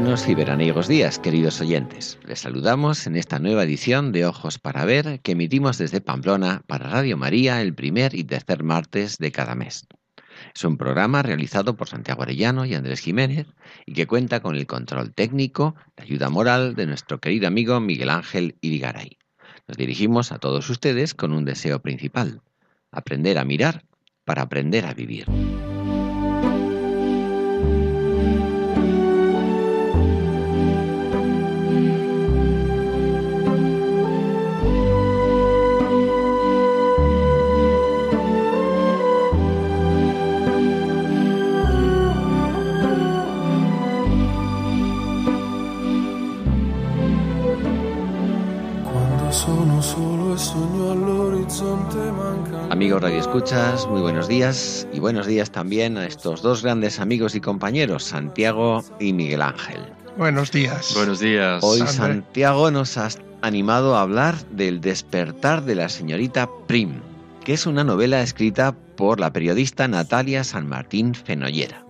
Buenos y veraniegos días, queridos oyentes. Les saludamos en esta nueva edición de Ojos para Ver que emitimos desde Pamplona para Radio María el primer y tercer martes de cada mes. Es un programa realizado por Santiago Arellano y Andrés Jiménez y que cuenta con el control técnico, la ayuda moral de nuestro querido amigo Miguel Ángel Irigaray. Nos dirigimos a todos ustedes con un deseo principal, aprender a mirar para aprender a vivir. Amigos Radio Escuchas, muy buenos días y buenos días también a estos dos grandes amigos y compañeros, Santiago y Miguel Ángel. Buenos días. Buenos días. Hoy Santiago nos ha animado a hablar del despertar de la señorita Prim, que es una novela escrita por la periodista Natalia San Martín Fenollera.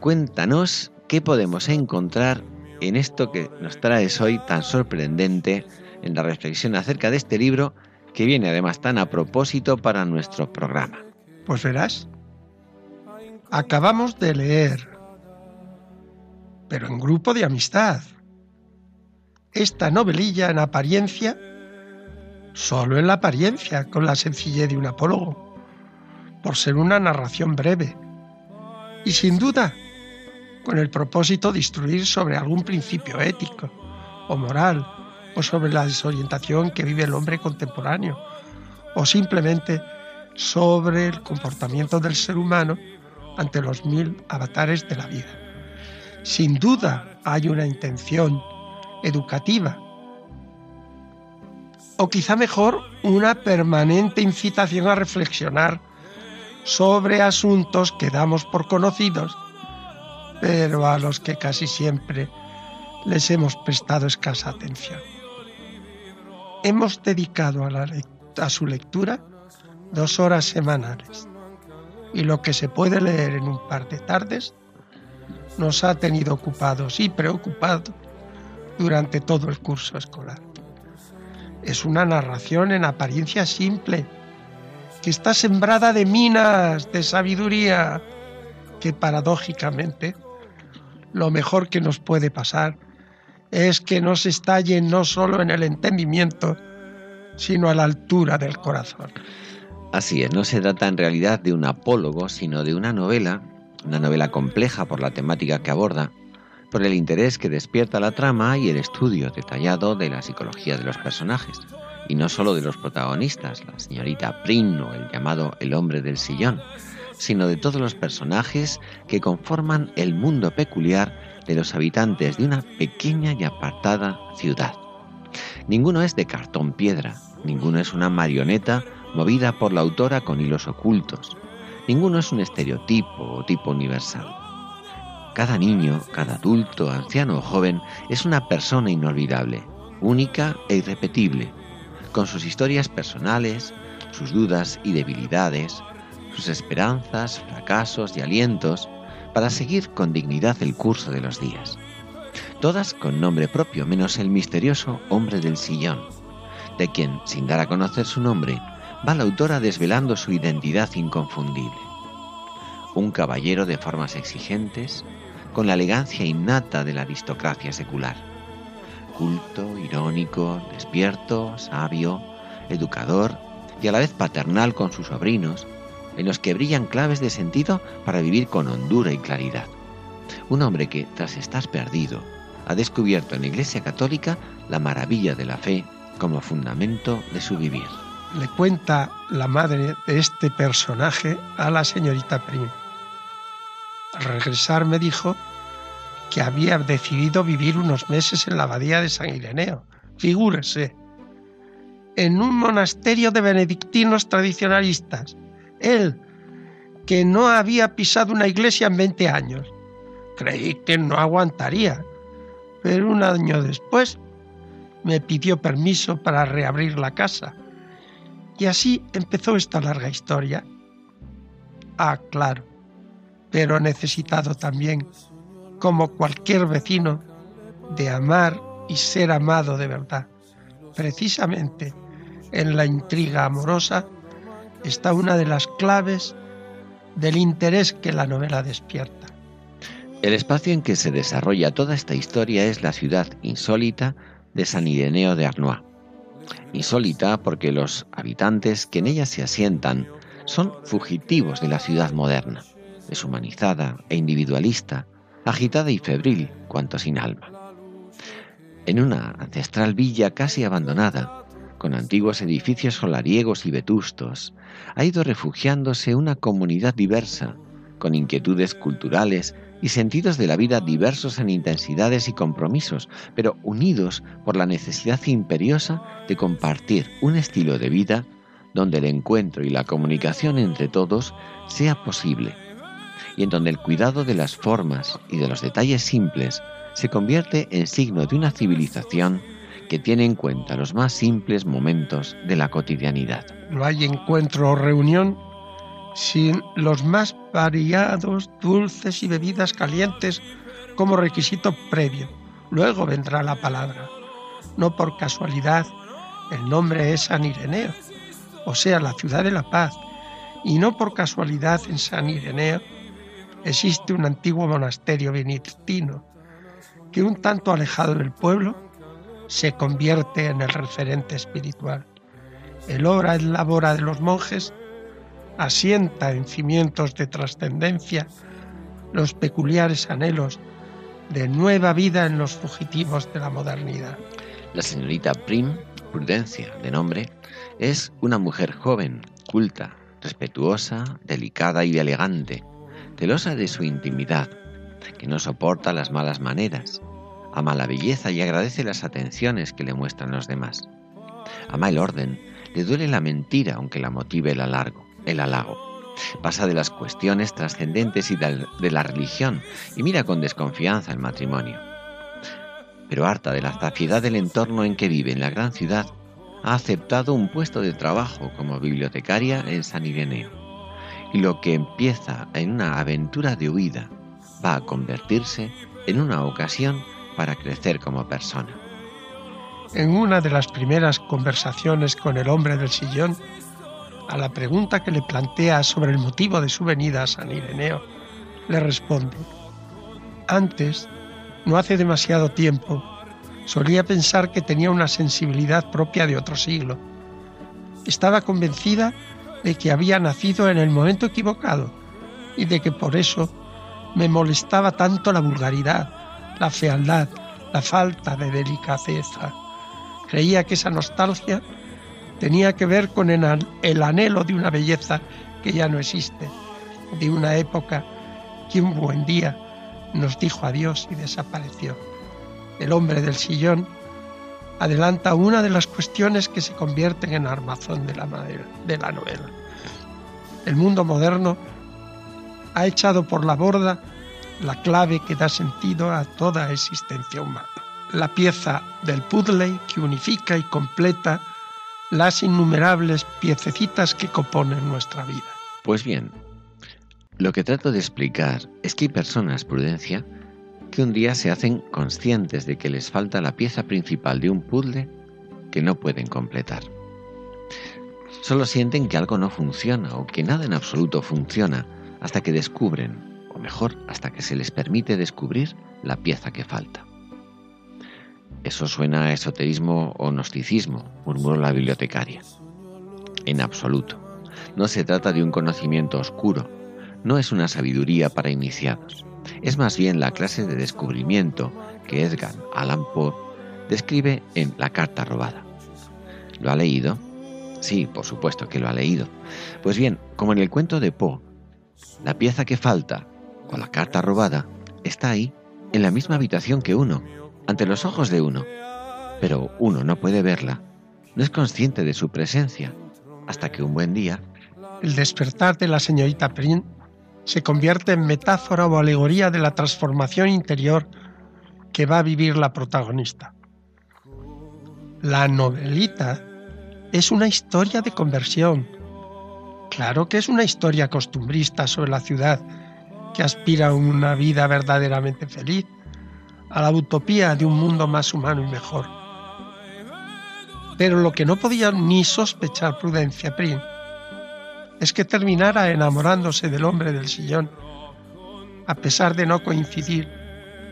Cuéntanos qué podemos encontrar en esto que nos traes hoy tan sorprendente en la reflexión acerca de este libro que viene además tan a propósito para nuestro programa. Pues verás, acabamos de leer, pero en grupo de amistad, esta novelilla en apariencia, solo en la apariencia, con la sencillez de un apólogo, por ser una narración breve, y sin duda con el propósito de instruir sobre algún principio ético o moral o sobre la desorientación que vive el hombre contemporáneo, o simplemente sobre el comportamiento del ser humano ante los mil avatares de la vida. Sin duda hay una intención educativa, o quizá mejor una permanente incitación a reflexionar sobre asuntos que damos por conocidos, pero a los que casi siempre les hemos prestado escasa atención hemos dedicado a, su lectura dos horas semanales y lo que se puede leer en un par de tardes nos ha tenido ocupados y preocupados durante todo el curso escolar. Es una narración en apariencia simple, que está sembrada de minas de sabiduría, que paradójicamente lo mejor que nos puede pasar es que no se estalle no solo en el entendimiento, sino a la altura del corazón. Así es, no se trata en realidad de un apólogo, sino de una novela, una novela compleja por la temática que aborda, por el interés que despierta la trama y el estudio detallado de la psicología de los personajes, y no solo de los protagonistas, la señorita Prin o el llamado el hombre del sillón, sino de todos los personajes que conforman el mundo peculiar de los habitantes de una pequeña y apartada ciudad. Ninguno es de cartón piedra, ninguno es una marioneta movida por la autora con hilos ocultos, ninguno es un estereotipo o tipo universal. Cada niño, cada adulto, anciano o joven es una persona inolvidable, única e irrepetible, con sus historias personales, sus dudas y debilidades, sus esperanzas, fracasos y alientos, para seguir con dignidad el curso de los días. Todas con nombre propio, menos el misterioso hombre del sillón, de quien, sin dar a conocer su nombre, va la autora desvelando su identidad inconfundible. Un caballero de formas exigentes, con la elegancia innata de la aristocracia secular. Culto, irónico, despierto, sabio, educador y a la vez paternal con sus sobrinos, en los que brillan claves de sentido para vivir con hondura y claridad. Un hombre que, tras estar perdido, ha descubierto en la Iglesia Católica la maravilla de la fe como fundamento de su vivir. le cuenta la madre de este personaje a la señorita Prim. Al regresar me dijo que había decidido vivir unos meses en la abadía de San Ireneo. Figúrese, en un monasterio de benedictinos tradicionalistas. Él, que no había pisado una iglesia en 20 años. Creí que no aguantaría, pero un año después me pidió permiso para reabrir la casa. Y así empezó esta larga historia. Ah, claro, pero necesitado también, como cualquier vecino, de amar y ser amado de verdad. Precisamente en la intriga amorosa está una de las claves del interés que la novela despierta. El espacio en que se desarrolla toda esta historia es la ciudad insólita de San Ireneo de Arnois. Insólita porque los habitantes que en ella se asientan son fugitivos de la ciudad moderna, deshumanizada e individualista, agitada y febril cuanto sin alma. En una ancestral villa casi abandonada, con antiguos edificios solariegos y vetustos, ha ido refugiándose una comunidad diversa, con inquietudes culturales y sentidos de la vida diversos en intensidades y compromisos, pero unidos por la necesidad imperiosa de compartir un estilo de vida donde el encuentro y la comunicación entre todos sea posible, y en donde el cuidado de las formas y de los detalles simples se convierte en signo de una civilización que tiene en cuenta los más simples momentos de la cotidianidad. No hay encuentro o reunión sin los más variados dulces y bebidas calientes como requisito previo. Luego vendrá la palabra. No por casualidad, el nombre es San Ireneo, o sea, la ciudad de la paz. Y no por casualidad en San Ireneo existe un antiguo monasterio benedictino que un tanto alejado del pueblo se convierte en el referente espiritual. El obra y labora de los monjes asienta en cimientos de trascendencia los peculiares anhelos de nueva vida en los fugitivos de la modernidad. La señorita Prim, Prudencia de nombre, es una mujer joven, culta, respetuosa, delicada y elegante, celosa de su intimidad, que no soporta las malas maneras, ama la belleza y agradece las atenciones que le muestran los demás. Ama el orden, le duele la mentira aunque la motive el alargo, el halago. Pasa de las cuestiones trascendentes y de la religión y mira con desconfianza el matrimonio. Pero harta de la zafiedad del entorno en que vive en la gran ciudad, ha aceptado un puesto de trabajo como bibliotecaria en San Ireneo. Y lo que empieza en una aventura de huida va a convertirse en una ocasión para crecer como persona. En una de las primeras conversaciones con el hombre del sillón, a la pregunta que le plantea sobre el motivo de su venida a San Ireneo, le responde, antes, no hace demasiado tiempo, solía pensar que tenía una sensibilidad propia de otro siglo. Estaba convencida de que había nacido en el momento equivocado y de que por eso me molestaba tanto la vulgaridad, la fealdad, la falta de delicadeza. Creía que esa nostalgia tenía que ver con el anhelo de una belleza que ya no existe, de una época que un buen día nos dijo adiós y desapareció. El hombre del sillón adelanta una de las cuestiones que se convierten en armazón de la, de la novela. El mundo moderno ha echado por la borda la clave que da sentido a toda existencia humana. La pieza del puzzle que unifica y completa las innumerables piececitas que componen nuestra vida. Pues bien, lo que trato de explicar es que hay personas, prudencia, que un día se hacen conscientes de que les falta la pieza principal de un puzzle que no pueden completar. Solo sienten que algo no funciona o que nada en absoluto funciona hasta que descubren mejor, hasta que se les permite descubrir la pieza que falta. Eso suena a esoterismo o gnosticismo, murmuró la bibliotecaria. En absoluto. No se trata de un conocimiento oscuro, no es una sabiduría para iniciados. Es más bien la clase de descubrimiento que Edgar Allan Poe describe en La carta robada. ¿Lo ha leído? Sí, por supuesto que lo ha leído. Pues bien, como en el cuento de Poe, la pieza que falta, la carta robada, está ahí, en la misma habitación que uno, ante los ojos de uno. Pero uno no puede verla, no es consciente de su presencia, hasta que un buen día... El despertar de la señorita Prin se convierte en metáfora o alegoría de la transformación interior que va a vivir la protagonista. La novelita es una historia de conversión. Claro que es una historia costumbrista sobre la ciudad que aspira a una vida verdaderamente feliz, a la utopía de un mundo más humano y mejor. Pero lo que no podía ni sospechar Prudencia Prim es que terminara enamorándose del hombre del sillón, a pesar de no coincidir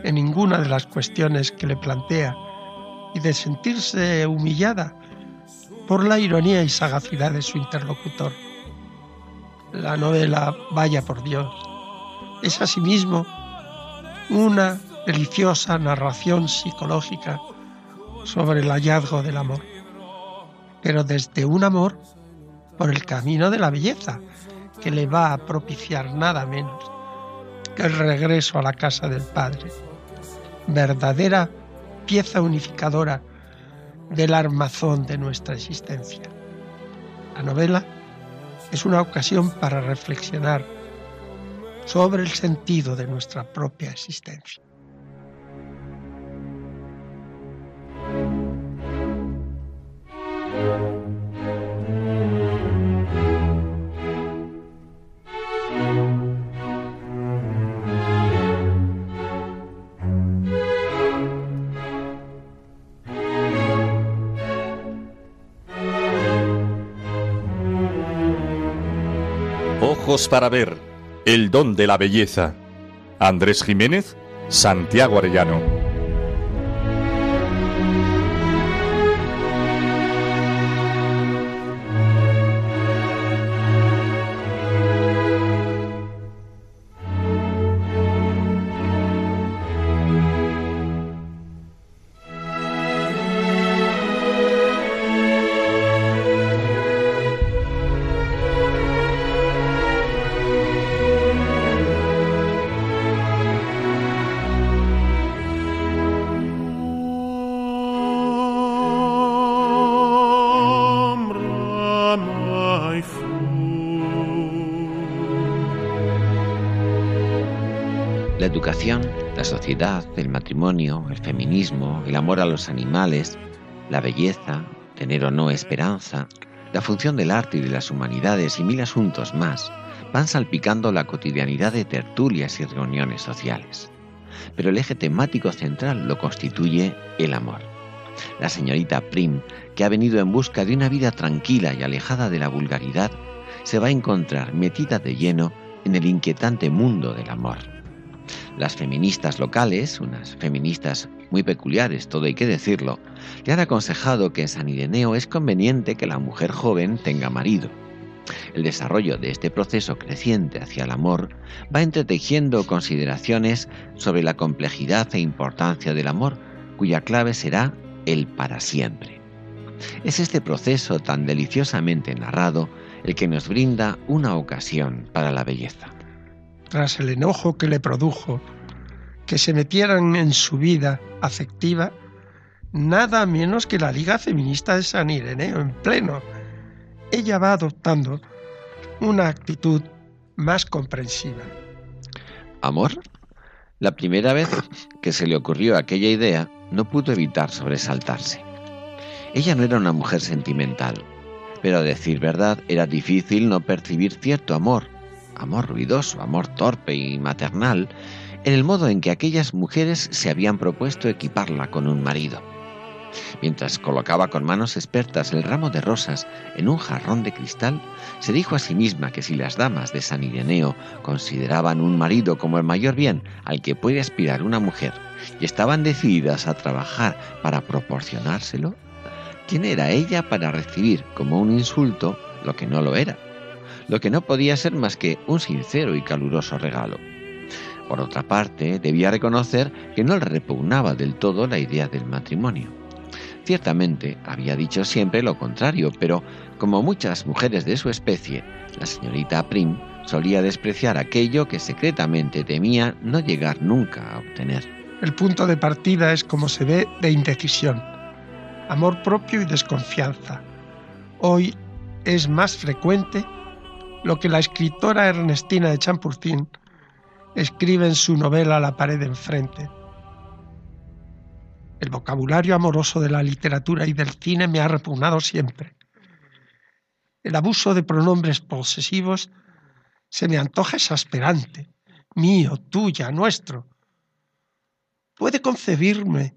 en ninguna de las cuestiones que le plantea y de sentirse humillada por la ironía y sagacidad de su interlocutor. La novela, vaya por Dios, es asimismo una deliciosa narración psicológica sobre el hallazgo del amor, pero desde un amor por el camino de la belleza, que le va a propiciar nada menos que el regreso a la casa del Padre, verdadera pieza unificadora del armazón de nuestra existencia. La novela es una ocasión para reflexionar sobre el sentido de nuestra propia existencia. Ojos para ver, el don de la belleza. Andrés Jiménez, Santiago Arellano. La educación, la sociedad, el matrimonio, el feminismo, el amor a los animales, la belleza, tener o no esperanza, la función del arte y de las humanidades y mil asuntos más van salpicando la cotidianidad de tertulias y reuniones sociales. Pero el eje temático central lo constituye el amor. La señorita Prim, que ha venido en busca de una vida tranquila y alejada de la vulgaridad, se va a encontrar metida de lleno en el inquietante mundo del amor. Las feministas locales, unas feministas muy peculiares, todo hay que decirlo, le han aconsejado que en San Ireneo es conveniente que la mujer joven tenga marido. El desarrollo de este proceso creciente hacia el amor va entretejiendo consideraciones sobre la complejidad e importancia del amor, cuya clave será el para siempre. Es este proceso tan deliciosamente narrado el que nos brinda una ocasión para la belleza tras el enojo que le produjo que se metieran en su vida afectiva, nada menos que la Liga Feminista de San Ireneo en pleno. Ella va adoptando una actitud más comprensiva. ¿Amor? La primera vez que se le ocurrió aquella idea, no pudo evitar sobresaltarse. Ella no era una mujer sentimental, pero a decir verdad era difícil no percibir cierto amor amor ruidoso, amor torpe y maternal, en el modo en que aquellas mujeres se habían propuesto equiparla con un marido. Mientras colocaba con manos expertas el ramo de rosas en un jarrón de cristal, se dijo a sí misma que si las damas de San Ireneo consideraban un marido como el mayor bien al que puede aspirar una mujer y estaban decididas a trabajar para proporcionárselo, ¿quién era ella para recibir como un insulto lo que no lo era? Lo que no podía ser más que un sincero y caluroso regalo. Por otra parte, debía reconocer que no le repugnaba del todo la idea del matrimonio. Ciertamente había dicho siempre lo contrario, pero Como muchas mujeres de su especie, la señorita Prim solía despreciar aquello que secretamente temía no llegar nunca a obtener. El punto de partida es, como se ve, de indecisión, amor propio y desconfianza. Hoy es más frecuente lo que la escritora Ernestina de Champurtín escribe en su novela La pared de enfrente. El vocabulario amoroso de la literatura y del cine me ha repugnado siempre. El abuso de pronombres posesivos se me antoja exasperante. Mío, tuya, nuestro. ¿Puede concebirme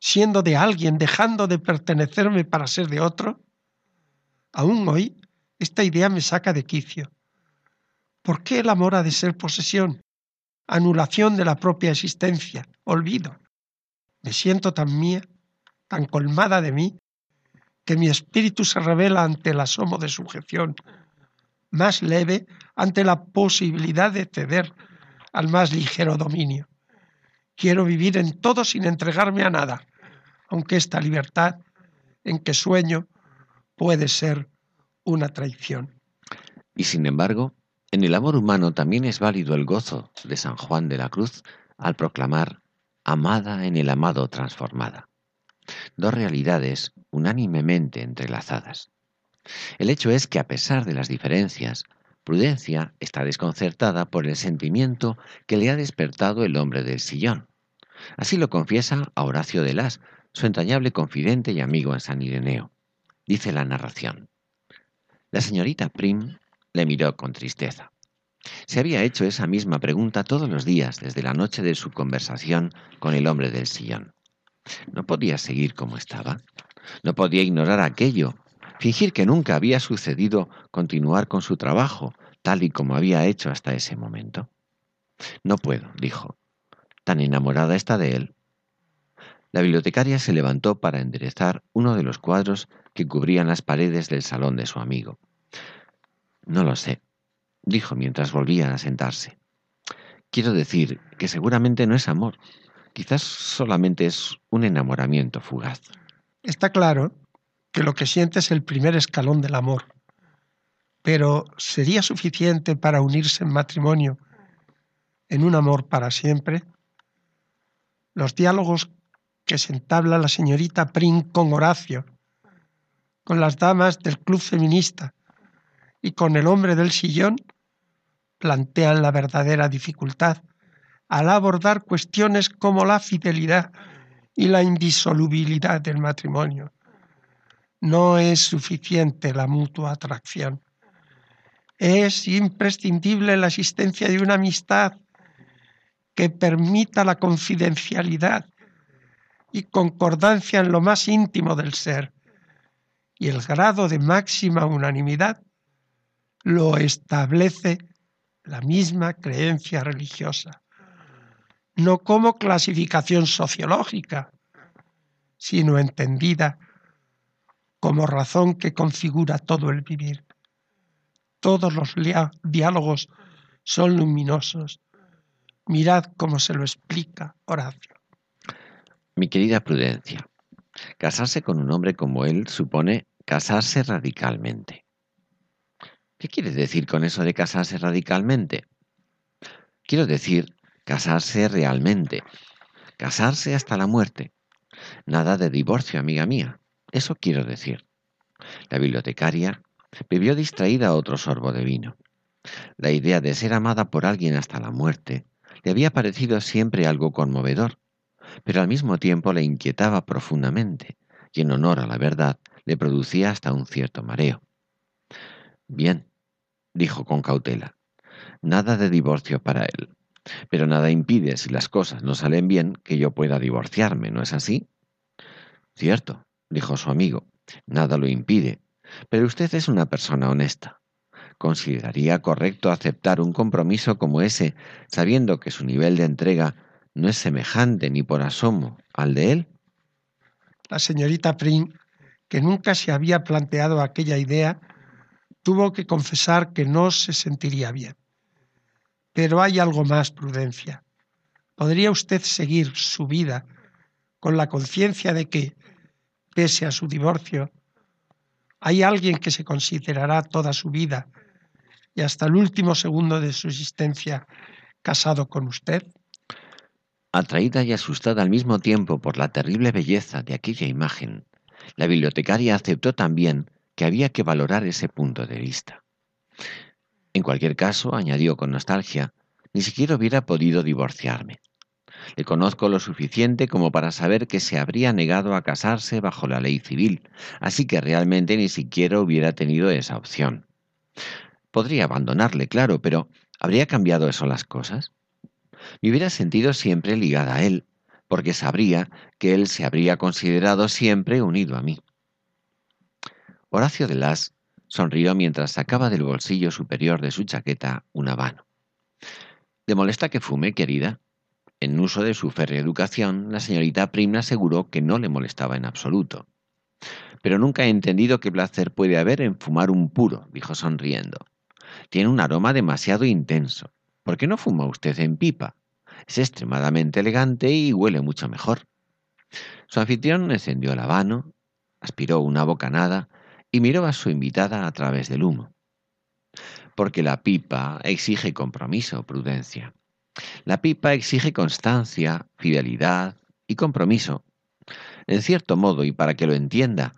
siendo de alguien, dejando de pertenecerme para ser de otro? Aún hoy, esta idea me saca de quicio. ¿Por qué el amor ha de ser posesión? Anulación de la propia existencia, olvido. Me siento tan mía, tan colmada de mí, que mi espíritu se revela ante el asomo de sujeción, más leve ante la posibilidad de ceder al más ligero dominio. Quiero vivir en todo sin entregarme a nada, aunque esta libertad en que sueño puede ser una traición. Y sin embargo, en el amor humano también es válido el gozo de San Juan de la Cruz al proclamar amada en el amado transformada. Dos realidades unánimemente entrelazadas. El hecho es que a pesar de las diferencias, Prudencia está desconcertada por el sentimiento que le ha despertado el hombre del sillón. Así lo confiesa a Horacio de Las, su entrañable confidente y amigo en San Ireneo. Dice la narración. La señorita Prim le miró con tristeza. Se había hecho esa misma pregunta todos los días desde la noche de su conversación con el hombre del sillón. No podía seguir como estaba. No podía ignorar aquello fingir que nunca había sucedido continuar con su trabajo tal y como había hecho hasta ese momento. No puedo, dijo. Tan enamorada está de él. La bibliotecaria se levantó para enderezar uno de los cuadros que cubrían las paredes del salón de su amigo. No lo sé, dijo mientras volvía a sentarse. Quiero decir que seguramente no es amor, quizás solamente es un enamoramiento fugaz. Está claro que lo que siente es el primer escalón del amor. Pero ¿sería suficiente para unirse en matrimonio en un amor para siempre? Los diálogos que se entabla la señorita Prin con Horacio, con las damas del club feminista y con el hombre del sillón plantean la verdadera dificultad al abordar cuestiones como la fidelidad y la indisolubilidad del matrimonio no es suficiente la mutua atracción. Es imprescindible la existencia de una amistad que permita la confidencialidad y concordancia en lo más íntimo del ser. Y el grado de máxima unanimidad lo establece la misma creencia religiosa, no como clasificación sociológica, sino entendida como razón que configura todo el vivir. Todos los diálogos son luminosos. Mirad cómo se lo explica Horacio. Mi querida Prudencia, casarse con un hombre como él supone casarse radicalmente. ¿Qué quiere decir con eso de casarse radicalmente? Quiero decir casarse realmente, casarse hasta la muerte. Nada de divorcio, amiga mía. Eso quiero decir. La bibliotecaria bebió distraída otro sorbo de vino. La idea de ser amada por alguien hasta la muerte le había parecido siempre algo conmovedor, pero al mismo tiempo le inquietaba profundamente, y en honor a la verdad le producía hasta un cierto mareo. Bien, dijo con cautela, nada de divorcio para él, pero nada impide, si las cosas no salen bien, que yo pueda divorciarme, ¿no es así? Cierto, dijo su amigo. Nada lo impide. Pero usted es una persona honesta. ¿Consideraría correcto aceptar un compromiso como ese, sabiendo que su nivel de entrega no es semejante ni por asomo al de él? La señorita Prim, que nunca se había planteado aquella idea, tuvo que confesar que no se sentiría bien. Pero hay algo más, Prudencia. ¿Podría usted seguir su vida con la conciencia de que, pese a su divorcio, ¿Hay alguien que se considerará toda su vida y hasta el último segundo de su existencia casado con usted? Atraída y asustada al mismo tiempo por la terrible belleza de aquella imagen, la bibliotecaria aceptó también que había que valorar ese punto de vista. En cualquier caso, añadió con nostalgia, ni siquiera hubiera podido divorciarme. Le conozco lo suficiente como para saber que se habría negado a casarse bajo la ley civil, así que realmente ni siquiera hubiera tenido esa opción. Podría abandonarle, claro, pero ¿habría cambiado eso las cosas? Me hubiera sentido siempre ligada a él, porque sabría que él se habría considerado siempre unido a mí. Horacio de Las sonrió mientras sacaba del bolsillo superior de su chaqueta un habano. ¿Le molesta que fume, querida? En uso de su férrea educación, la señorita Primna aseguró que no le molestaba en absoluto. Pero nunca he entendido qué placer puede haber en fumar un puro, dijo sonriendo. Tiene un aroma demasiado intenso. ¿Por qué no fuma usted en pipa? Es extremadamente elegante y huele mucho mejor. Su anfitrión encendió el habano, aspiró una bocanada y miró a su invitada a través del humo. Porque la pipa exige compromiso, prudencia. La pipa exige constancia, fidelidad y compromiso. En cierto modo, y para que lo entienda,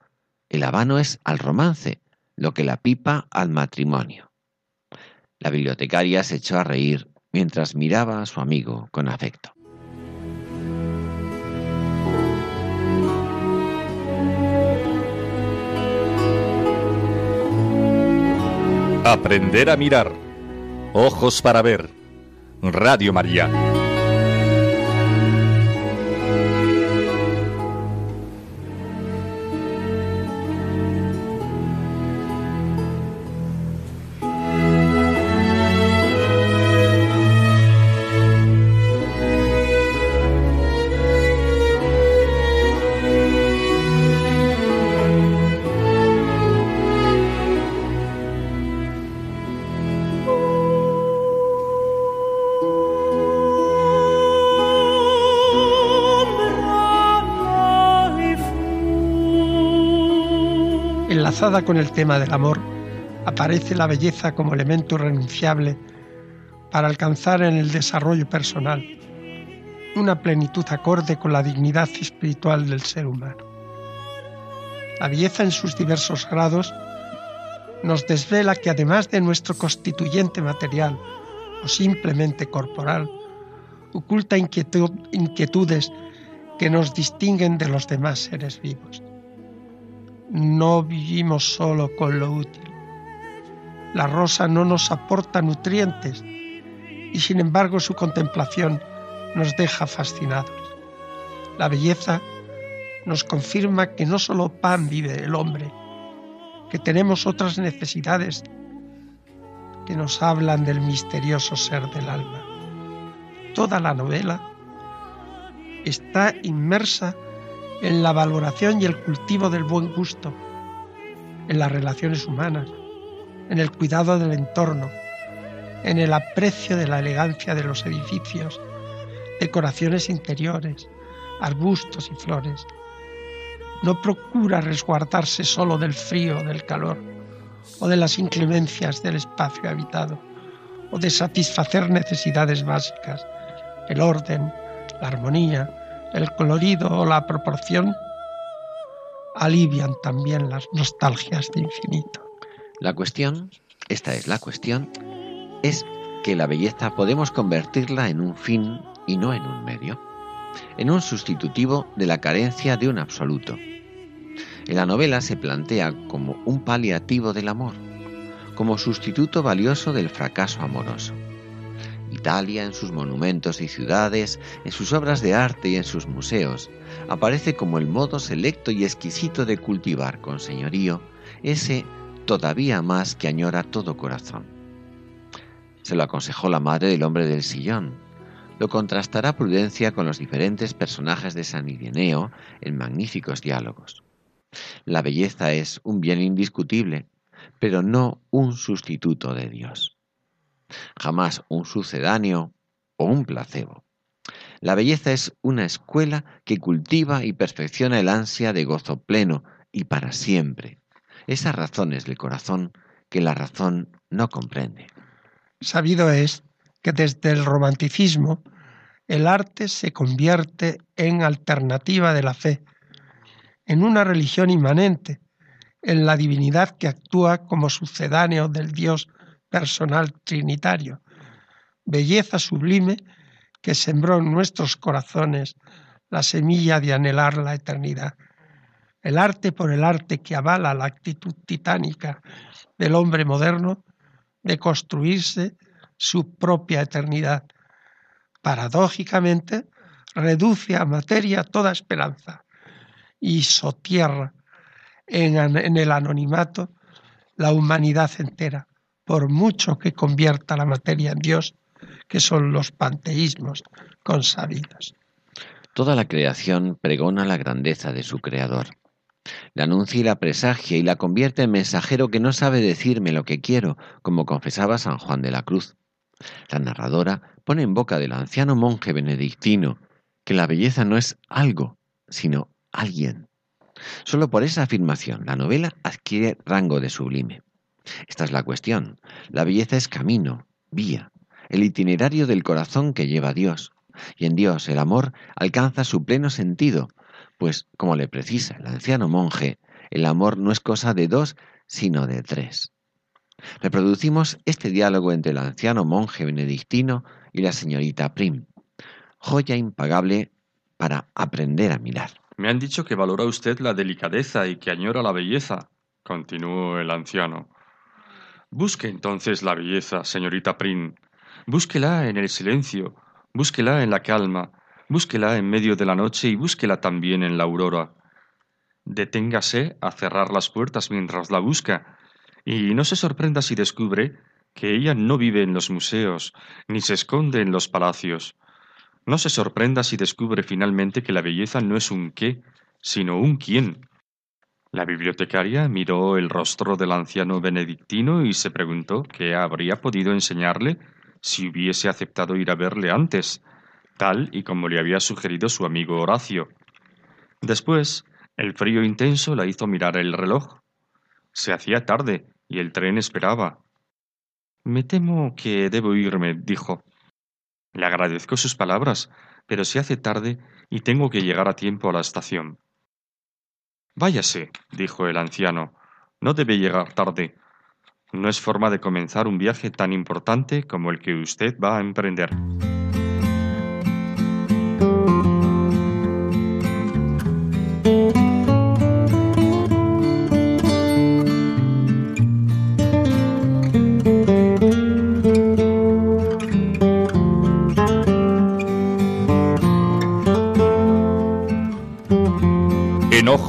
el habano es al romance, lo que la pipa al matrimonio. La bibliotecaria se echó a reír mientras miraba a su amigo con afecto. Aprender a mirar. Ojos para ver. Radio María. Con el tema del amor, aparece la belleza como elemento irrenunciable para alcanzar en el desarrollo personal una plenitud acorde con la dignidad espiritual del ser humano. La belleza en sus diversos grados nos desvela que además de nuestro constituyente material o simplemente corporal, oculta inquietudes que nos distinguen de los demás seres vivos no vivimos solo con lo útil. La rosa no nos aporta nutrientes y sin embargo su contemplación nos deja fascinados. La belleza nos confirma que no solo pan vive el hombre, que tenemos otras necesidades que nos hablan del misterioso ser del alma. Toda la novela está inmersa en la valoración y el cultivo del buen gusto, en las relaciones humanas, en el cuidado del entorno, en el aprecio de la elegancia de los edificios, decoraciones interiores, arbustos y flores. No procura resguardarse solo del frío del calor, o de las inclemencias del espacio habitado, o de satisfacer necesidades básicas, el orden, la armonía, el colorido o la proporción alivian también las nostalgias de infinito. La cuestión, esta es la cuestión, es que la belleza podemos convertirla en un fin y no en un medio, en un sustitutivo de la carencia de un absoluto. En la novela se plantea como un paliativo del amor, como sustituto valioso del fracaso amoroso. Italia, en sus monumentos y ciudades, en sus obras de arte y en sus museos, aparece como el modo selecto y exquisito de cultivar con señorío ese todavía más que añora todo corazón. Se lo aconsejó la madre del hombre del sillón. Lo contrastará Prudencia con los diferentes personajes de San Ireneo en magníficos diálogos. La belleza es un bien indiscutible, pero no un sustituto de Dios jamás un sucedáneo o un placebo. La belleza es una escuela que cultiva y perfecciona el ansia de gozo pleno y para siempre, esas razones del corazón que la razón no comprende. Sabido es que desde el romanticismo el arte se convierte en alternativa de la fe, en una religión inmanente, en la divinidad que actúa como sucedáneo del Dios personal trinitario, belleza sublime que sembró en nuestros corazones la semilla de anhelar la eternidad. El arte por el arte que avala la actitud titánica del hombre moderno de construirse su propia eternidad. Paradójicamente, reduce a materia toda esperanza y sotierra en, en el anonimato la humanidad entera, por mucho que convierta la materia en Dios, que son los panteísmos consabidos. Toda la creación pregona la grandeza de su Creador. La anuncia y la presagia y la convierte en mensajero que no sabe decirme lo que quiero, como confesaba San Juan de la Cruz. La narradora pone en boca del anciano monje benedictino que la belleza no es algo, sino alguien. Solo por esa afirmación la novela adquiere rango de sublime. Esta es la cuestión. La belleza es camino, vía, el itinerario del corazón que lleva a Dios. Y en Dios el amor alcanza su pleno sentido, pues, como le precisa el anciano monje, el amor no es cosa de dos, sino de tres. Reproducimos este diálogo entre el anciano monje benedictino y la señorita Prim, joya impagable para aprender a mirar. Me han dicho que valora usted la delicadeza y que añora la belleza, continuó el anciano. Busque entonces la belleza, señorita Prim. Búsquela en el silencio, búsquela en la calma, búsquela en medio de la noche y búsquela también en la aurora. Deténgase a cerrar las puertas mientras la busca, y no se sorprenda si descubre que ella no vive en los museos, ni se esconde en los palacios. No se sorprenda si descubre finalmente que la belleza no es un qué, sino un quién. La bibliotecaria miró el rostro del anciano benedictino y se preguntó qué habría podido enseñarle si hubiese aceptado ir a verle antes, tal y como le había sugerido su amigo Horacio. Después, el frío intenso la hizo mirar el reloj. Se hacía tarde y el tren esperaba. Me temo que debo irme, dijo. Le agradezco sus palabras, pero se hace tarde y tengo que llegar a tiempo a la estación. Váyase, dijo el anciano. No debe llegar tarde. No es forma de comenzar un viaje tan importante como el que usted va a emprender.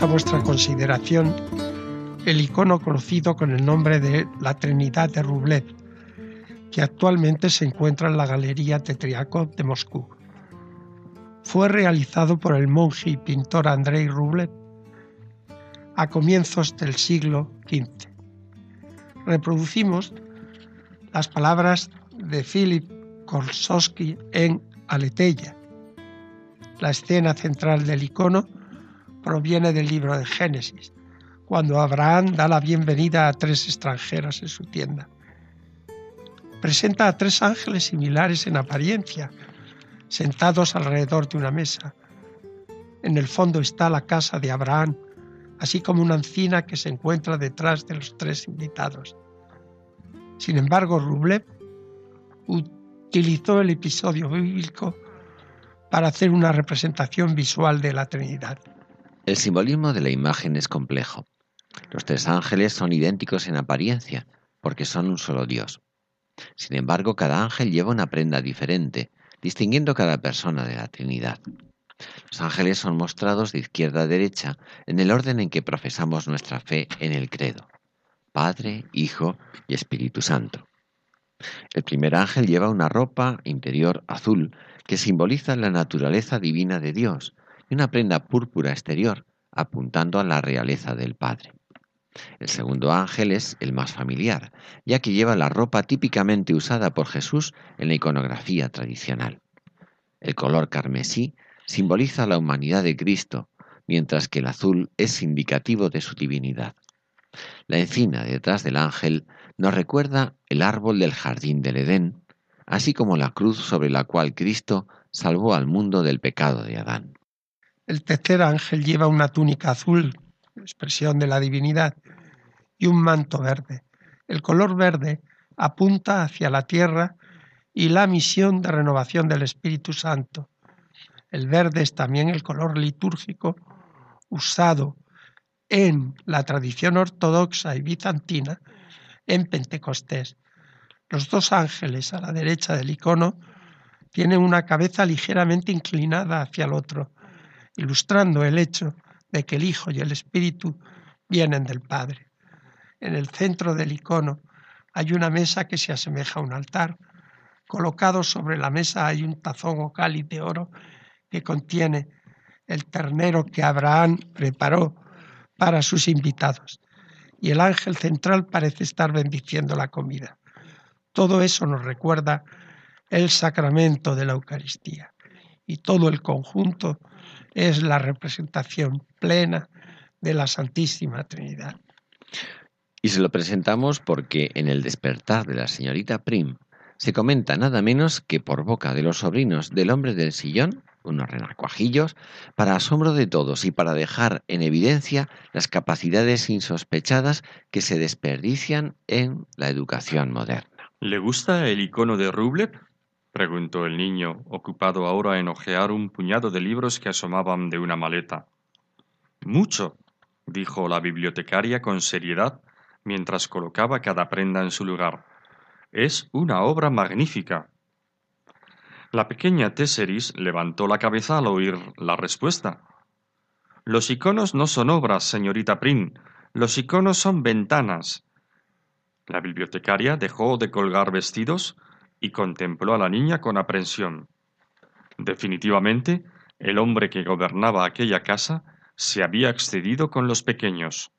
A vuestra consideración el icono conocido con el nombre de la Trinidad de Rublev, que actualmente se encuentra en la Galería Tetriakov de Moscú. Fue realizado por el monje y pintor Andrei Rublev a comienzos del siglo XV. Reproducimos las palabras de Philip Korsowski en Aleteya. La escena central del icono proviene del libro de Génesis, cuando Abraham da la bienvenida a tres extranjeros en su tienda. Presenta a tres ángeles similares en apariencia, sentados alrededor de una mesa. En el fondo está la casa de Abraham, así como una encina que se encuentra detrás de los tres invitados. Sin embargo, Rublev utilizó el episodio bíblico para hacer una representación visual de la Trinidad. El simbolismo de la imagen es complejo. Los tres ángeles son idénticos en apariencia, porque son un solo Dios. Sin embargo, cada ángel lleva una prenda diferente, distinguiendo cada persona de la Trinidad. Los ángeles son mostrados de izquierda a derecha en el orden en que profesamos nuestra fe en el credo. Padre, Hijo y Espíritu Santo. El primer ángel lleva una ropa interior azul que simboliza la naturaleza divina de Dios y una prenda púrpura exterior apuntando a la realeza del Padre. El segundo ángel es el más familiar, ya que lleva la ropa típicamente usada por Jesús en la iconografía tradicional. El color carmesí simboliza la humanidad de Cristo, mientras que el azul es indicativo de su divinidad. La encina detrás del ángel nos recuerda el árbol del jardín del Edén, así como la cruz sobre la cual Cristo salvó al mundo del pecado de Adán. El tercer ángel lleva una túnica azul, expresión de la divinidad, y un manto verde. El color verde apunta hacia la tierra y la misión de renovación del Espíritu Santo. El verde es también el color litúrgico usado en la tradición ortodoxa y bizantina en Pentecostés. Los dos ángeles a la derecha del icono tienen una cabeza ligeramente inclinada hacia el otro, ilustrando el hecho de que el Hijo y el Espíritu vienen del Padre. En el centro del icono hay una mesa que se asemeja a un altar. Colocado sobre la mesa hay un tazón o cáliz de oro que contiene el ternero que Abraham preparó para sus invitados. Y el ángel central parece estar bendiciendo la comida. Todo eso nos recuerda el sacramento de la Eucaristía. Y todo el conjunto es la representación plena de la Santísima Trinidad. Y se lo presentamos porque en el despertar de la señorita Prim se comenta nada menos que por boca de los sobrinos del hombre del sillón, unos renacuajillos, para asombro de todos y para dejar en evidencia las capacidades insospechadas que se desperdician en la educación moderna. ¿Le gusta el icono de Rublev? Preguntó el niño, ocupado ahora en hojear un puñado de libros que asomaban de una maleta. Mucho, dijo la bibliotecaria con seriedad mientras colocaba cada prenda en su lugar. Es una obra magnífica. La pequeña Tesseris levantó la cabeza al oír la respuesta. Los iconos no son obras, señorita Prin. Los iconos son ventanas. La bibliotecaria dejó de colgar vestidos y contempló a la niña con aprensión. Definitivamente, el hombre que gobernaba aquella casa se había excedido con los pequeños.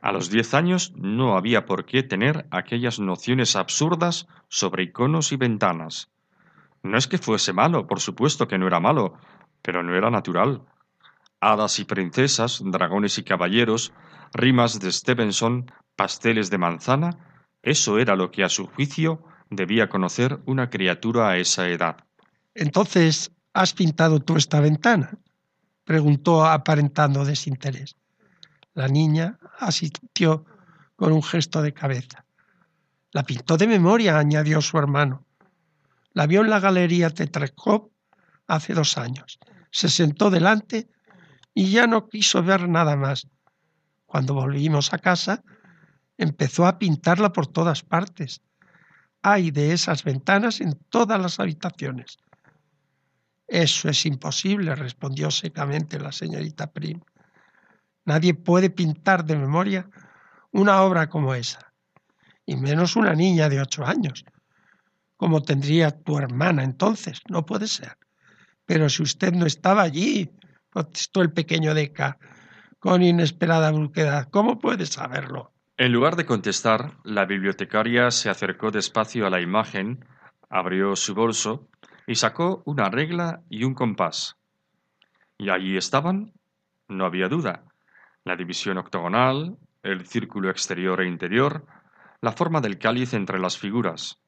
A los diez años no había por qué tener aquellas nociones absurdas sobre iconos y ventanas. No es que fuese malo, por supuesto que no era malo, pero no era natural. Hadas y princesas, dragones y caballeros, rimas de Stevenson, pasteles de manzana, eso era lo que a su juicio debía conocer una criatura a esa edad. Entonces, ¿has pintado tú esta ventana? preguntó aparentando desinterés. La niña asistió con un gesto de cabeza. La pintó de memoria, añadió su hermano. La vio en la galería Tetraskop hace dos años. Se sentó delante y ya no quiso ver nada más. Cuando volvimos a casa, empezó a pintarla por todas partes. Hay de esas ventanas en todas las habitaciones. Eso es imposible, respondió secamente la señorita Prim. Nadie puede pintar de memoria una obra como esa, y menos una niña de ocho años, como tendría tu hermana entonces. No puede ser. Pero si usted no estaba allí, protestó el pequeño Deca con inesperada brusquedad, ¿cómo puede saberlo? En lugar de contestar, la bibliotecaria se acercó despacio a la imagen, abrió su bolso y sacó una regla y un compás. Y allí estaban, no había duda, la división octogonal, el círculo exterior e interior, la forma del cáliz entre las figuras.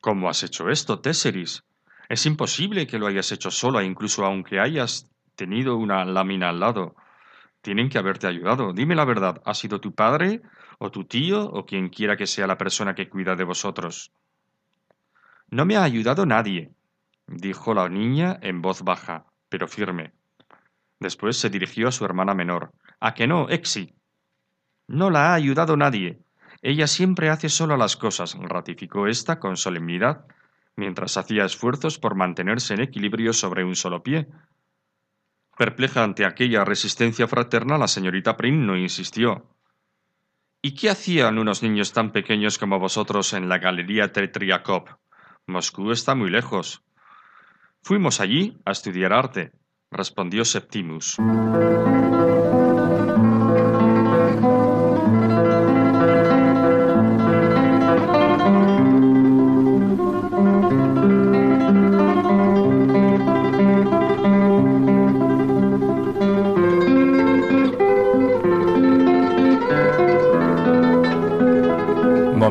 ¿Cómo has hecho esto, Tesseris? Es imposible que lo hayas hecho sola, incluso aunque hayas tenido una lámina al lado. Tienen que haberte ayudado. Dime la verdad, ¿ha sido tu padre, o tu tío, o quien quiera que sea la persona que cuida de vosotros? No me ha ayudado nadie, dijo la niña en voz baja, pero firme. Después se dirigió a su hermana menor. ¿A que no, Exi? No la ha ayudado nadie. Ella siempre hace sola las cosas, ratificó ésta con solemnidad, mientras hacía esfuerzos por mantenerse en equilibrio sobre un solo pie. Perpleja ante aquella resistencia fraterna, la señorita Prim no insistió. ¿Y qué hacían unos niños tan pequeños como vosotros en la Galería Tetriakov? Moscú está muy lejos. Fuimos allí a estudiar arte, respondió Septimus.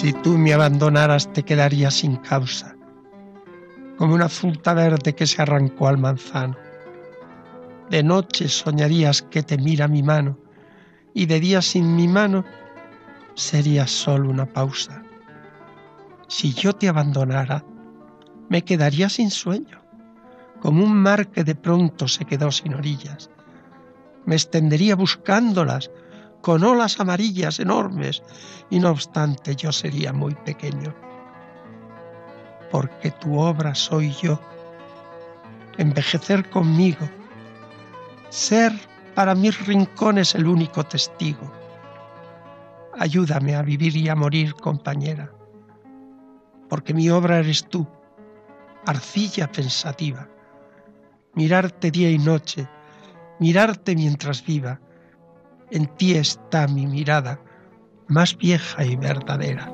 Si tú me abandonaras te quedaría sin causa, como una fruta verde que se arrancó al manzano. De noche soñarías que te mira mi mano, y de día sin mi mano sería solo una pausa. Si yo te abandonara, me quedaría sin sueño, como un mar que de pronto se quedó sin orillas. Me extendería buscándolas con olas amarillas enormes, y no obstante yo sería muy pequeño. Porque tu obra soy yo. Envejecer conmigo. Ser para mis rincones el único testigo. Ayúdame a vivir y a morir, compañera. Porque mi obra eres tú, arcilla pensativa. Mirarte día y noche, mirarte mientras viva en ti está mi mirada más vieja y verdadera.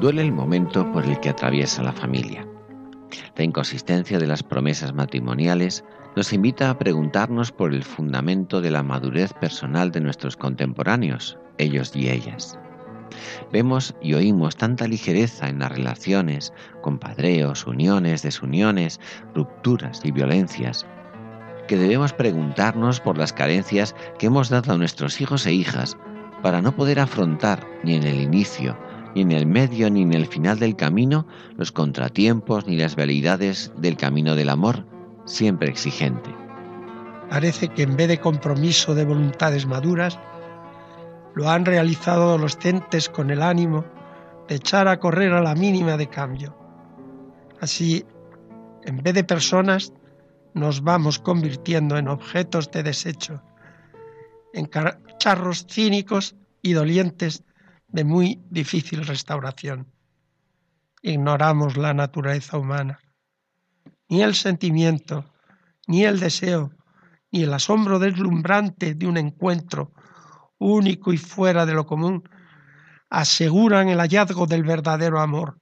Duele el momento por el que atraviesa la familia. La inconsistencia de las promesas matrimoniales nos invita a preguntarnos por el fundamento de la madurez personal de nuestros contemporáneos, ellos y ellas. Vemos y oímos tanta ligereza en las relaciones, compadreos, uniones, desuniones, rupturas y violencias, que debemos preguntarnos por las carencias que hemos dado a nuestros hijos e hijas para no poder afrontar ni en el inicio, ni en el medio, ni en el final del camino los contratiempos ni las realidades del camino del amor siempre exigente. Parece que en vez de compromiso de voluntades maduras, lo han realizado adolescentes con el ánimo de echar a correr a la mínima de cambio. Así, en vez de personas, nos vamos convirtiendo en objetos de desecho, en charros cínicos y dolientes de muy difícil restauración. Ignoramos la naturaleza humana ni el sentimiento, ni el deseo, ni el asombro deslumbrante de un encuentro único y fuera de lo común aseguran el hallazgo del verdadero amor.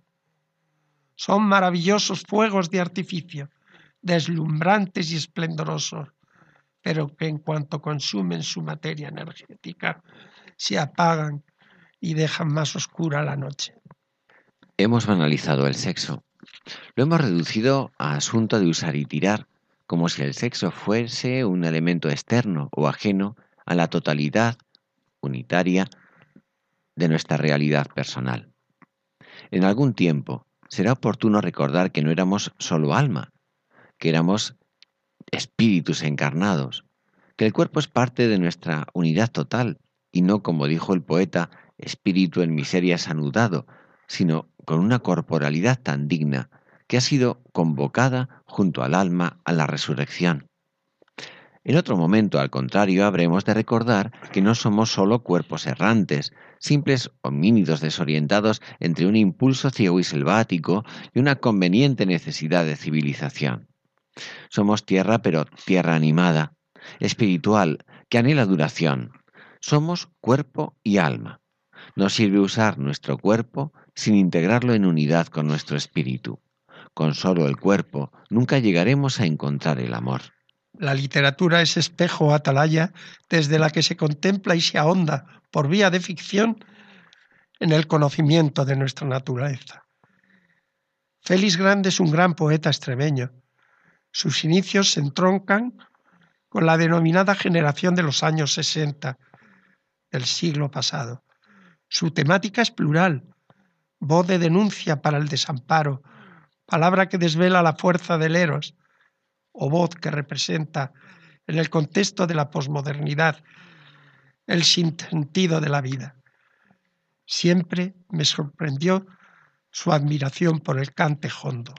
Son maravillosos fuegos de artificio, deslumbrantes y esplendorosos, pero que en cuanto consumen su materia energética se apagan y dejan más oscura la noche. Hemos banalizado el sexo, lo hemos reducido a asunto de usar y tirar, como si el sexo fuese un elemento externo o ajeno a la totalidad unitaria de nuestra realidad personal. En algún tiempo será oportuno recordar que no éramos solo alma, que éramos espíritus encarnados, que el cuerpo es parte de nuestra unidad total y no, como dijo el poeta, espíritu en miseria anudado, sino con una corporalidad tan digna que ha sido convocada junto al alma a la resurrección. En otro momento, al contrario, habremos de recordar que no somos solo cuerpos errantes, simples homínidos desorientados entre un impulso ciego y selvático y una conveniente necesidad de civilización. Somos tierra, pero tierra animada, espiritual, que anhela duración. Somos cuerpo y alma. No sirve usar nuestro cuerpo sin integrarlo en unidad con nuestro espíritu. Con solo el cuerpo nunca llegaremos a encontrar el amor. La literatura es espejo atalaya desde la que se contempla y se ahonda por vía de ficción en el conocimiento de nuestra naturaleza. Félix Grande es un gran poeta extremeño. Sus inicios se entroncan con la denominada generación de los años 60 del siglo pasado. Su temática es plural, voz de denuncia para el desamparo, palabra que desvela la fuerza del eros, o voz que representa, en el contexto de la posmodernidad, el sentido de la vida. Siempre me sorprendió su admiración por el cante hondo.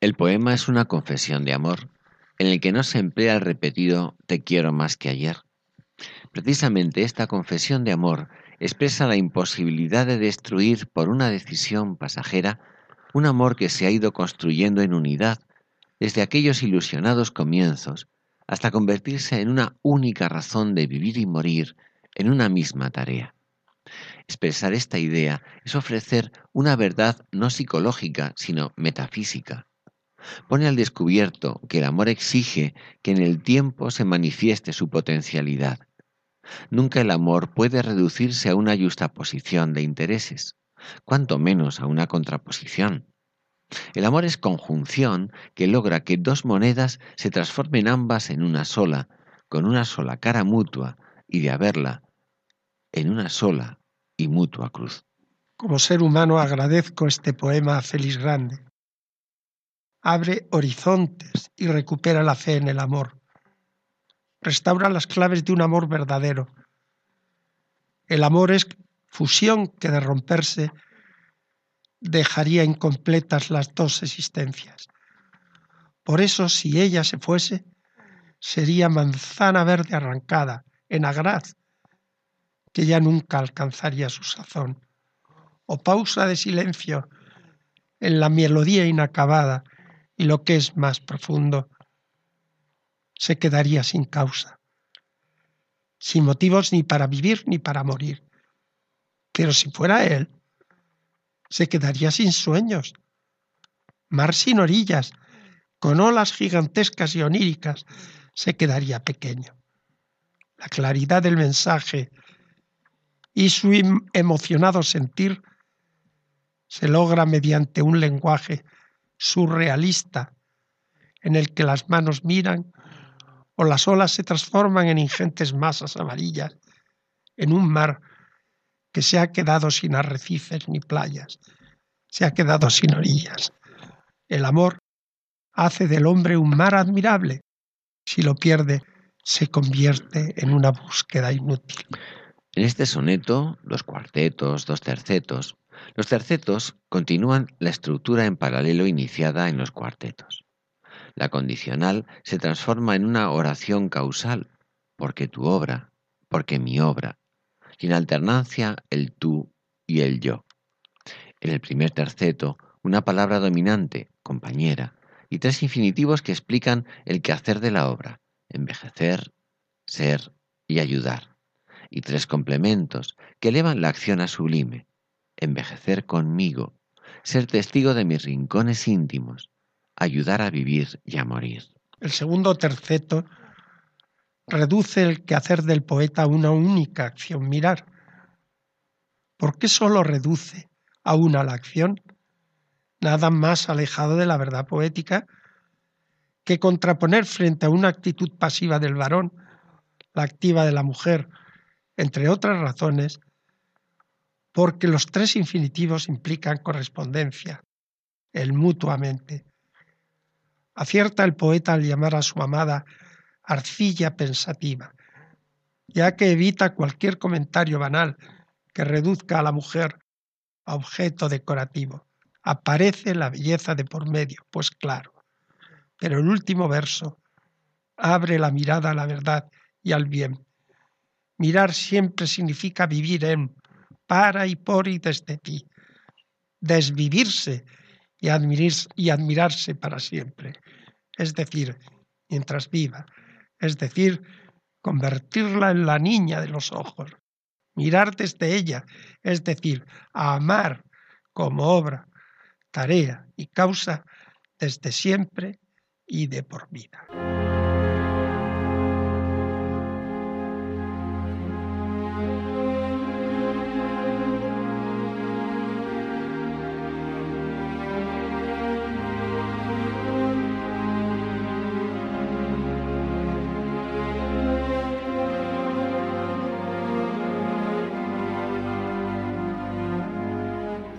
El poema es una confesión de amor, en el que no se emplea el repetido te quiero más que ayer. Precisamente esta confesión de amor expresa la imposibilidad de destruir por una decisión pasajera un amor que se ha ido construyendo en unidad desde aquellos ilusionados comienzos hasta convertirse en una única razón de vivir y morir en una misma tarea. Expresar esta idea es ofrecer una verdad no psicológica, sino metafísica. Pone al descubierto que el amor exige que en el tiempo se manifieste su potencialidad. Nunca el amor puede reducirse a una justaposición de intereses, cuanto menos a una contraposición. El amor es conjunción que logra que dos monedas se transformen ambas en una sola, con una sola cara mutua, y de haberla en una sola y mutua cruz. Como ser humano agradezco este poema a Grande. Abre horizontes y recupera la fe en el amor. Restaura las claves de un amor verdadero. El amor es fusión que de romperse dejaría incompletas las dos existencias. Por eso, si ella se fuese, sería manzana verde arrancada, en agraz, que ya nunca alcanzaría su sazón, o pausa de silencio en la melodía inacabada y lo que es más profundo, se quedaría sin causa, sin motivos ni para vivir ni para morir. Pero si fuera él, se quedaría sin sueños, mar sin orillas, con olas gigantescas y oníricas, se quedaría pequeño. La claridad del mensaje y su emocionado sentir se logra mediante un lenguaje surrealista en el que las manos miran las olas se transforman en ingentes masas amarillas en un mar que se ha quedado sin arrecifes ni playas, se ha quedado sin orillas. El amor hace del hombre un mar admirable. Si lo pierde, se convierte en una búsqueda inútil. En este soneto, los cuartetos, dos tercetos, los tercetos continúan la estructura en paralelo iniciada en los cuartetos. La condicional se transforma en una oración causal, porque tu obra, porque mi obra, y en alternancia el tú y el yo. En el primer terceto, una palabra dominante, compañera, y tres infinitivos que explican el quehacer de la obra, envejecer, ser y ayudar y tres complementos que elevan la acción a sublime, envejecer conmigo, ser testigo de mis rincones íntimos, ayudar a vivir y a morir. El segundo terceto reduce el quehacer del poeta a una única acción, mirar. ¿Por qué solo reduce a una la acción? Nada más alejado de la verdad poética que contraponer frente a una actitud pasiva del varón, la activa de la mujer, entre otras razones, porque los tres infinitivos implican correspondencia, el mutuamente. Acierta el poeta al llamar a su amada arcilla pensativa, ya que evita cualquier comentario banal que reduzca a la mujer a objeto decorativo. Aparece la belleza de por medio, pues claro. Pero el último verso abre la mirada a la verdad y al bien, Mirar siempre significa vivir en, para y por y desde ti. Desvivirse y, admirarse para siempre. Es decir, mientras viva. Es decir, convertirla en la niña de los ojos. mirar desde ella, es decir, amar como obra, tarea y causa desde siempre y de por vida.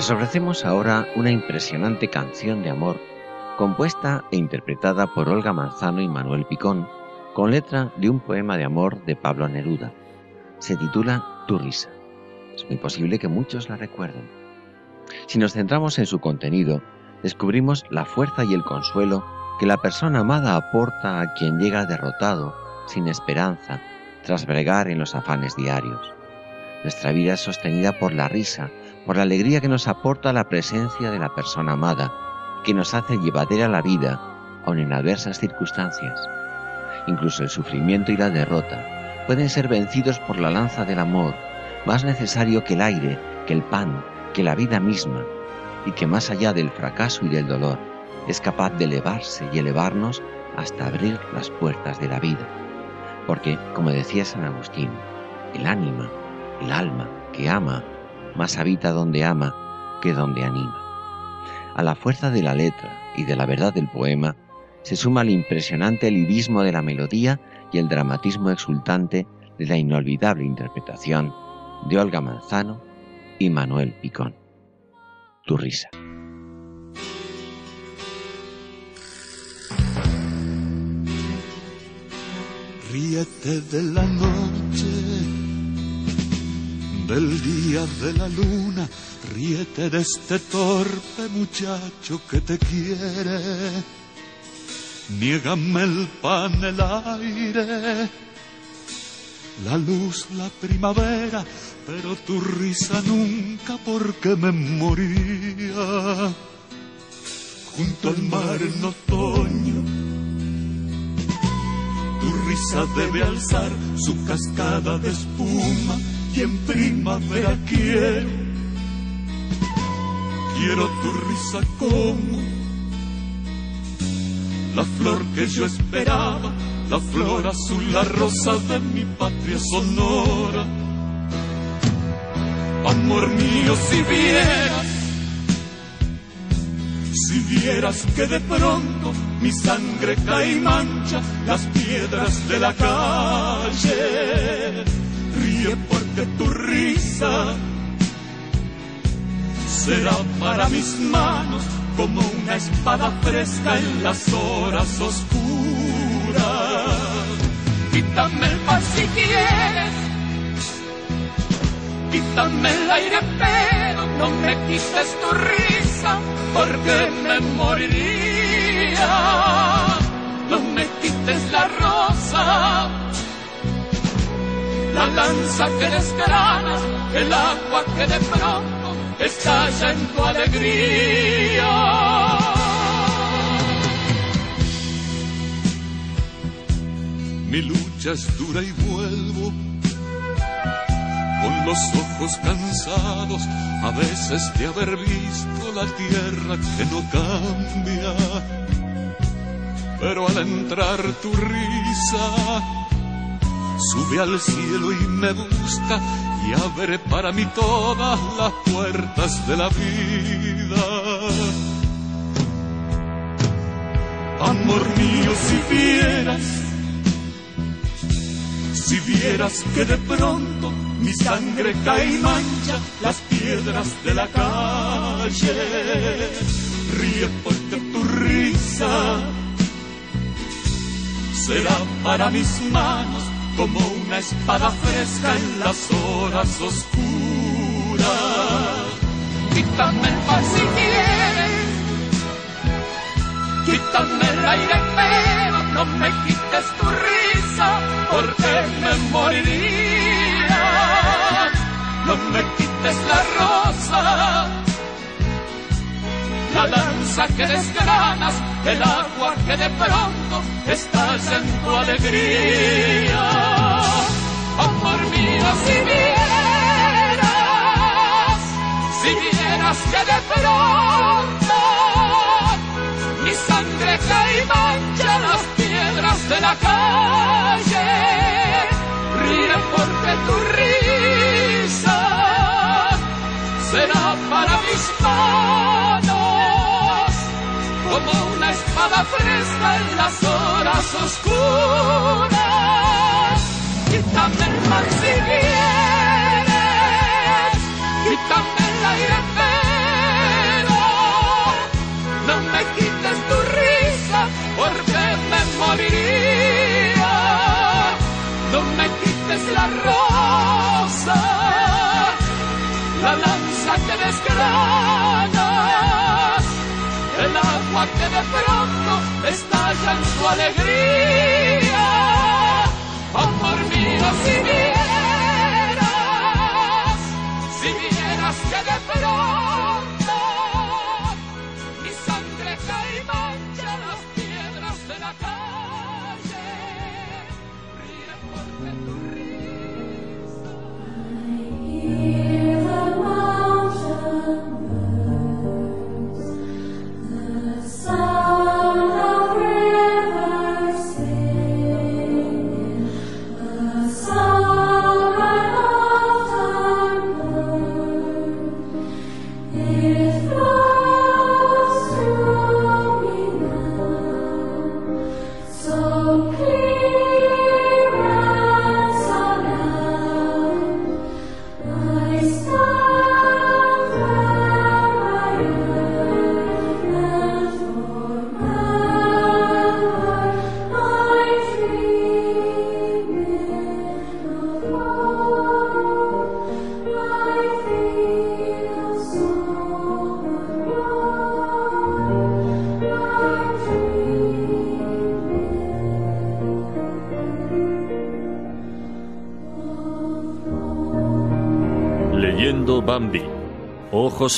Les ofrecemos ahora una impresionante canción de amor compuesta e interpretada por Olga Manzano y Manuel Picón, con letra de un poema de amor de Pablo Neruda. Se titula Tu risa. Es muy posible que muchos la recuerden. Si nos centramos en su contenido, descubrimos la fuerza y el consuelo que la persona amada aporta a quien llega derrotado, sin esperanza, tras bregar en los afanes diarios. Nuestra vida es sostenida por la risa, por la alegría que nos aporta la presencia de la persona amada, que nos hace llevadera la vida, aun en adversas circunstancias. Incluso el sufrimiento y la derrota pueden ser vencidos por la lanza del amor, más necesario que el aire, que el pan, que la vida misma, y que más allá del fracaso y del dolor, es capaz de elevarse y elevarnos hasta abrir las puertas de la vida. Porque, como decía San Agustín, el ánima, el alma que ama, más habita donde ama que donde anima. A la fuerza de la letra y de la verdad del poema se suma el impresionante lirismo de la melodía y el dramatismo exultante de la inolvidable interpretación de Olga Manzano y Manuel Picón. Tu risa. Ríete de la noche del día de la luna, ríete de este torpe muchacho que te quiere. Niégame el pan, el aire, la luz, la primavera, pero tu risa nunca porque me moría. Junto al mar en otoño, tu risa debe alzar su cascada de espuma y en primavera quiero, quiero tu risa como la flor que yo esperaba, la flor azul, la rosa de mi patria sonora. Amor mío, si vieras, si vieras que de pronto mi sangre cae y mancha las piedras de la calle ríe porque tu risa será para mis manos como una espada fresca en las horas oscuras. Quítame el pan si quieres, quítame el aire, pero no me quites tu risa porque me moriría. No me quites la rosa la lanza que desgrana, el agua que de pronto estalla en tu alegría. Mi lucha es dura y vuelvo con los ojos cansados a veces de haber visto la tierra que no cambia. Pero al entrar tu risa, sube al cielo y me busca y abre para mí todas las puertas de la vida. amor mío, si vieras, si vieras que de pronto mi sangre cae y mancha las piedras de la calle, ríe porque tu risa será para mis manos como una espada fresca en las horas oscuras. Quítame el pan si quieres, quítame el aire, pero no me quites tu risa, porque me moriría. No me quites la rosa, la lanza que desgranas, el agua que de pronto estalla en tu alegría. Amor mío, si vieras, si vieras que de pronto mi sangre cae y mancha las piedras de la calle, ríe porque tu risa será para mis manos como una espada fresca en las horas oscuras. Quítame el mar si quieres, quítame el aire pero no me quites tu risa porque me moriría. No me quites la rosa, la lanza que desgranas, el agua que de pronto estalla en tu alegría. Amor mío, si vieras, si vieras que de pronto mi sangre cae y mancha las piedras de la calle. Ríe porque tu risa. Hear the mountain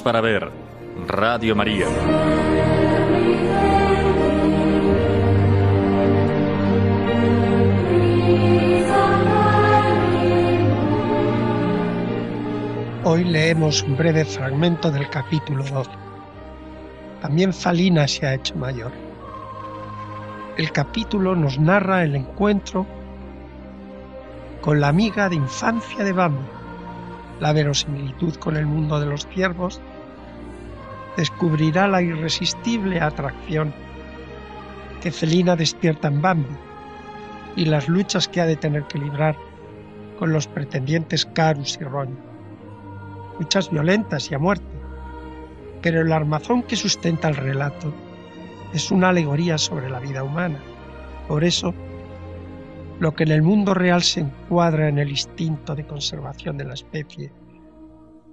Para ver. Radio María. Hoy leemos un breve fragmento del capítulo 12. También Falina se ha hecho mayor. El capítulo nos narra el encuentro con la amiga de infancia de Bambi, la verosimilitud con el mundo de los ciervos, descubrirá la irresistible atracción que Celina despierta en Bambi y las luchas que ha de tener que librar con los pretendientes Carus y Ron luchas violentas y a muerte. Pero el armazón que sustenta el relato es una alegoría sobre la vida humana. Por eso, lo que en el mundo real se encuadra en el instinto de conservación de la especie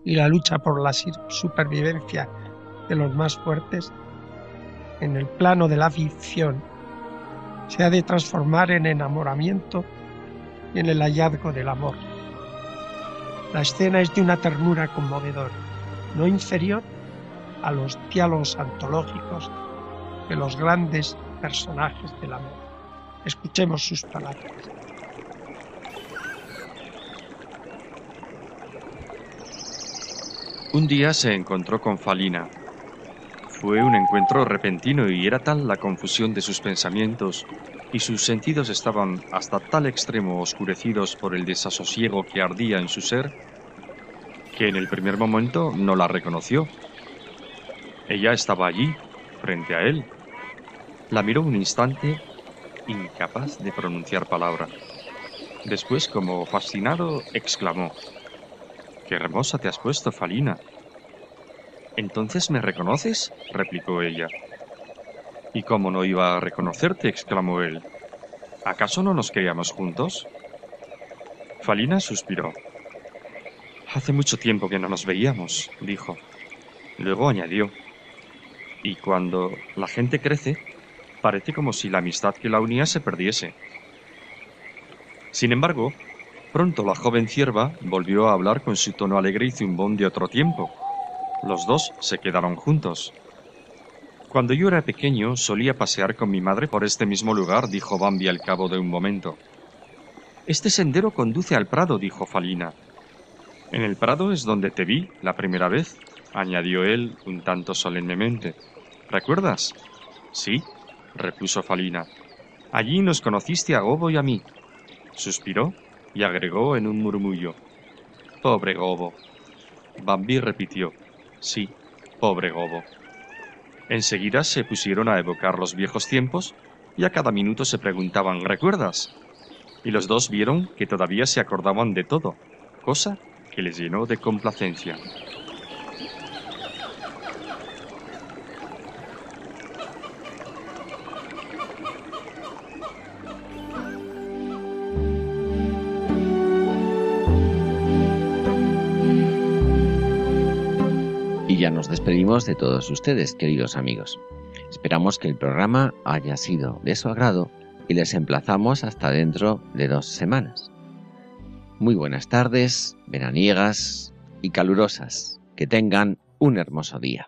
y la lucha por la supervivencia de los más fuertes, en el plano de la ficción, se ha de transformar en enamoramiento y en el hallazgo del amor. La escena es de una ternura conmovedora, no inferior a los diálogos antológicos de los grandes personajes del amor. Escuchemos sus palabras. Un día se encontró con Falina. Fue un encuentro repentino y era tal la confusión de sus pensamientos y sus sentidos estaban hasta tal extremo oscurecidos por el desasosiego que ardía en su ser que en el primer momento no la reconoció. Ella estaba allí, frente a él, La miró un instante, incapaz de pronunciar palabra. Después, como fascinado, exclamó, Qué hermosa te has puesto, Falina. ¿Entonces me reconoces? replicó ella. ¿Y cómo no iba a reconocerte? exclamó él. ¿Acaso no nos queríamos juntos? Falina suspiró. Hace mucho tiempo que no nos veíamos, dijo. Luego añadió. Y cuando la gente crece, parece como si la amistad que la unía se perdiese. Sin embargo, pronto la joven cierva volvió a hablar con su tono alegre y zumbón de otro tiempo. Los dos se quedaron juntos. Cuando yo era pequeño solía pasear con mi madre por este mismo lugar, dijo Bambi al cabo de un momento. Este sendero conduce al prado, dijo Falina. En el prado es donde te vi la primera vez, añadió él un tanto solemnemente. ¿Recuerdas? Sí, repuso Falina. Allí nos conociste a Gobo y a mí. Suspiró y agregó en un murmullo. Pobre Gobo. Bambi repitió. Sí, pobre Gobo. Enseguida se pusieron a evocar los viejos tiempos y a cada minuto se preguntaban ¿recuerdas? Y los dos vieron que todavía se acordaban de todo, cosa que les llenó de complacencia. Despedimos de todos ustedes, queridos amigos. Esperamos que el programa haya sido de su agrado y les emplazamos hasta dentro de dos semanas. Muy buenas tardes, veraniegas y calurosas. Que tengan un hermoso día.